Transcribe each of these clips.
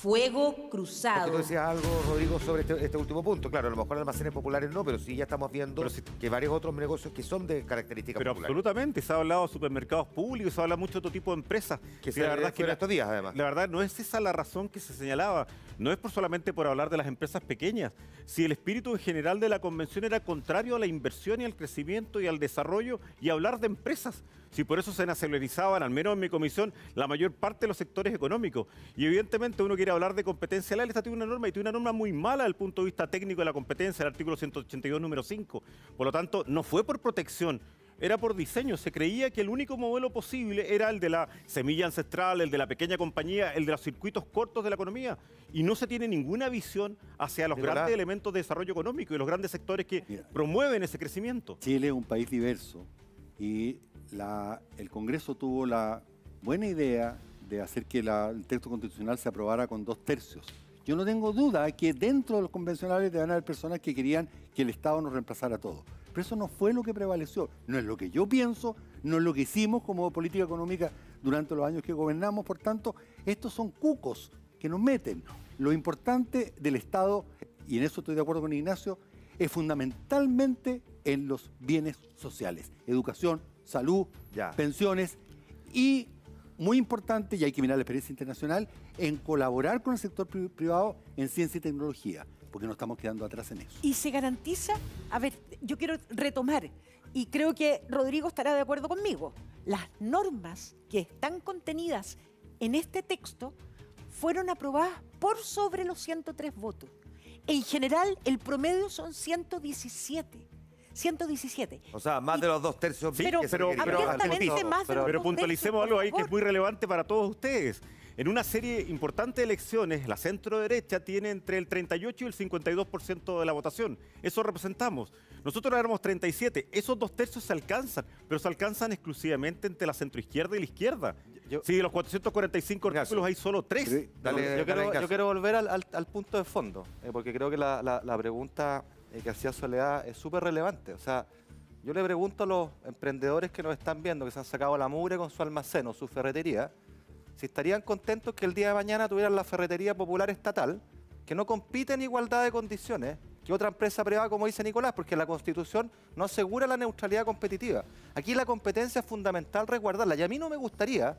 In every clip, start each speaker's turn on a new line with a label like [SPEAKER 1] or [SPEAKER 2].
[SPEAKER 1] fuego cruzado.
[SPEAKER 2] Tú decías algo, Rodrigo, sobre este, este, último punto. Claro, a lo mejor almacenes populares no, pero sí ya estamos viendo que varios otros negocios que son de características
[SPEAKER 3] pero absolutamente, se ha hablado de supermercados públicos, se ha hablado mucho de otro tipo de empresas.
[SPEAKER 2] Que la verdad que estos días, además.
[SPEAKER 3] La verdad, no es esa la razón que se señalaba. No es por solamente por hablar de las empresas pequeñas. Si el espíritu en general de la convención era contrario a la inversión y al crecimiento y al desarrollo y hablar de empresas si por eso se nacionalizaban, al menos en mi comisión, la mayor parte de los sectores económicos. Y evidentemente uno quiere hablar de competencia leal, esta tiene una norma y tiene una norma muy mala desde el punto de vista técnico de la competencia, el artículo 182, número 5. Por lo tanto, no fue por protección, era por diseño. Se creía que el único modelo posible era el de la semilla ancestral, el de la pequeña compañía, el de los circuitos cortos de la economía. Y no se tiene ninguna visión hacia los grandes elementos de desarrollo económico y los grandes sectores que promueven ese crecimiento.
[SPEAKER 4] Chile es un país diverso y el Congreso tuvo la buena idea de hacer que el texto constitucional se aprobara con dos tercios. Yo no tengo duda que dentro de los convencionales deben haber personas que querían que el Estado nos reemplazara todo. Pero eso no fue lo que prevaleció. No es lo que yo pienso, no es lo que hicimos como política económica durante los años que gobernamos. Por tanto, estos son cucos que nos meten. Lo importante del Estado, y en eso estoy de acuerdo con Ignacio, es fundamentalmente en los bienes sociales. Educación, salud, pensiones y, muy importante, y hay que mirar la experiencia internacional, en colaborar con el sector privado en ciencia y tecnología, porque no estamos quedando atrás en eso.
[SPEAKER 1] Y se garantiza, a ver, yo quiero retomar, y creo que Rodrigo estará de acuerdo conmigo, las normas que están contenidas en este texto fueron aprobadas por sobre los 103 votos. En general, el promedio son 117. 117.
[SPEAKER 2] O sea, más de los dos tercios.
[SPEAKER 1] Sí, pero, pero,
[SPEAKER 3] pero, pero puntualicemos algo ahí que es muy relevante para todos ustedes. En una serie importante de elecciones, la centro derecha tiene entre el 38 y el 52% de la votación. Eso representamos. Nosotros éramos 37. Esos dos tercios se alcanzan, pero se alcanzan exclusivamente entre la centroizquierda y la izquierda. Si de los 445 artículos hay solo tres.
[SPEAKER 5] yo, quiero, volver al, punto de fondo, eh, porque creo que la, la pregunta eh, que hacía Soledad es súper relevante. O sea, yo le pregunto a los emprendedores que nos están viendo, que se han sacado la mugre con su almacén o su ferretería, si estarían contentos que el día de mañana tuvieran la ferretería popular estatal, que no compite en igualdad de condiciones que otra empresa privada, como dice Nicolás, porque la Constitución no asegura la neutralidad competitiva. Aquí la competencia es fundamental resguardarla. Y a mí no me gustaría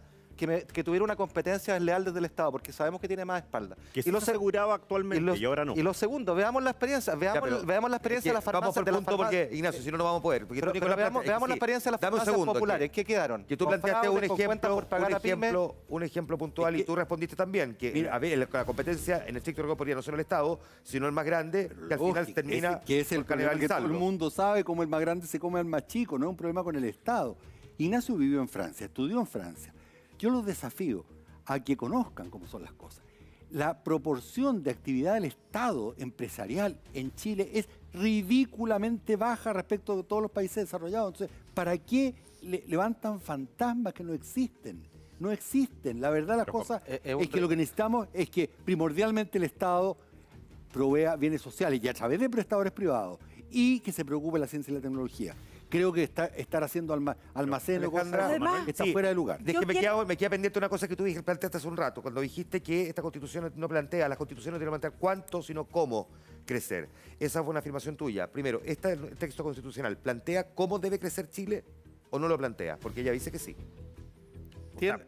[SPEAKER 5] que, tuviera una competencia desleal desde el Estado, porque sabemos que tiene más espalda.
[SPEAKER 3] Que y lo aseguraba actualmente y, ahora no.
[SPEAKER 5] Y lo segundo, veamos la experiencia, veamos, veamos la experiencia de las farmacias.
[SPEAKER 2] Vamos por punto porque, Ignacio, si no, no vamos a poder.
[SPEAKER 5] veamos, la experiencia de las farmacias populares. ¿Qué quedaron?
[SPEAKER 2] Que tú planteaste un ejemplo, un, ejemplo, un ejemplo puntual y tú respondiste también que a ver, la competencia en el sector rigor podría no ser el Estado, sino el más grande, que al final termina
[SPEAKER 4] que es el que todo el mundo sabe cómo el más grande se come al más chico, no es un problema con el Estado. Ignacio vivió en Francia, estudió en Francia. Yo los desafío a que conozcan cómo son las cosas. La proporción de actividad del Estado empresarial en Chile es ridículamente baja respecto de todos los países desarrollados. Entonces, ¿para qué levantan fantasmas que no existen? No existen. La verdad, la cosa eh, eh, es que lo que necesitamos es que primordialmente el Estado provea bienes sociales y a través de prestadores privados y que se preocupe la ciencia y la tecnología creo que está, estar haciendo alma, almacén o cosas está fuera de lugar.
[SPEAKER 2] Que me, queda, me queda pendiente una cosa que tú dijiste, planteaste hace un rato, cuando dijiste que esta constitución no plantea, las constituciones no tienen que plantear cuánto, sino cómo crecer. Esa fue una afirmación tuya. Primero, ¿este texto constitucional plantea cómo debe crecer Chile o no lo plantea? Porque ella dice que sí.
[SPEAKER 5] Tiene,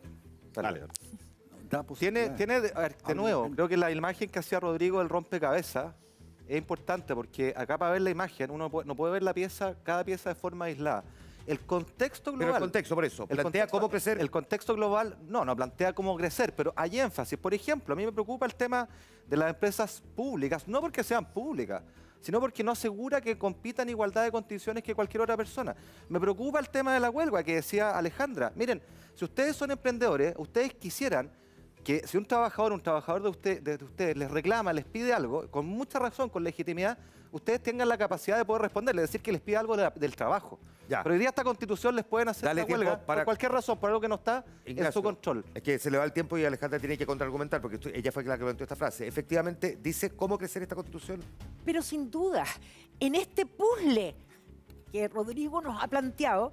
[SPEAKER 5] tiene, tiene de nuevo, creo que la imagen que hacía Rodrigo del rompecabezas es importante porque acá para ver la imagen uno no puede ver la pieza, cada pieza de forma aislada. El contexto global.
[SPEAKER 2] Pero el contexto, por eso. Plantea cómo crecer.
[SPEAKER 5] El contexto global, no, no plantea cómo crecer, pero hay énfasis. Por ejemplo, a mí me preocupa el tema de las empresas públicas, no porque sean públicas, sino porque no asegura que compitan en igualdad de condiciones que cualquier otra persona. Me preocupa el tema de la huelga que decía Alejandra. Miren, si ustedes son emprendedores, ustedes quisieran que si un trabajador, un trabajador de, usted, de ustedes les reclama, les pide algo, con mucha razón, con legitimidad, ustedes tengan la capacidad de poder responderle, decir que les pide algo del trabajo. Pero hoy día esta constitución les pueden hacer la huelga por cualquier razón, por algo que no está en su control.
[SPEAKER 2] Es que se le va el tiempo y Alejandra tiene que contraargumentar, porque ella fue la que planteó esta frase. Efectivamente, dice cómo crecer esta constitución.
[SPEAKER 1] Pero sin duda, en este puzzle que Rodrigo nos ha planteado,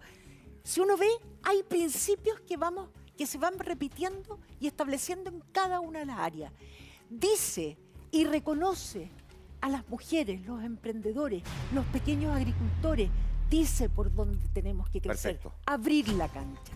[SPEAKER 1] si uno ve, hay principios que vamos que se van repitiendo y estableciendo en cada una de las áreas. dice y reconoce a las mujeres, los emprendedores, los pequeños agricultores, dice por dónde tenemos que crecer,
[SPEAKER 2] Perfecto.
[SPEAKER 1] abrir la cancha.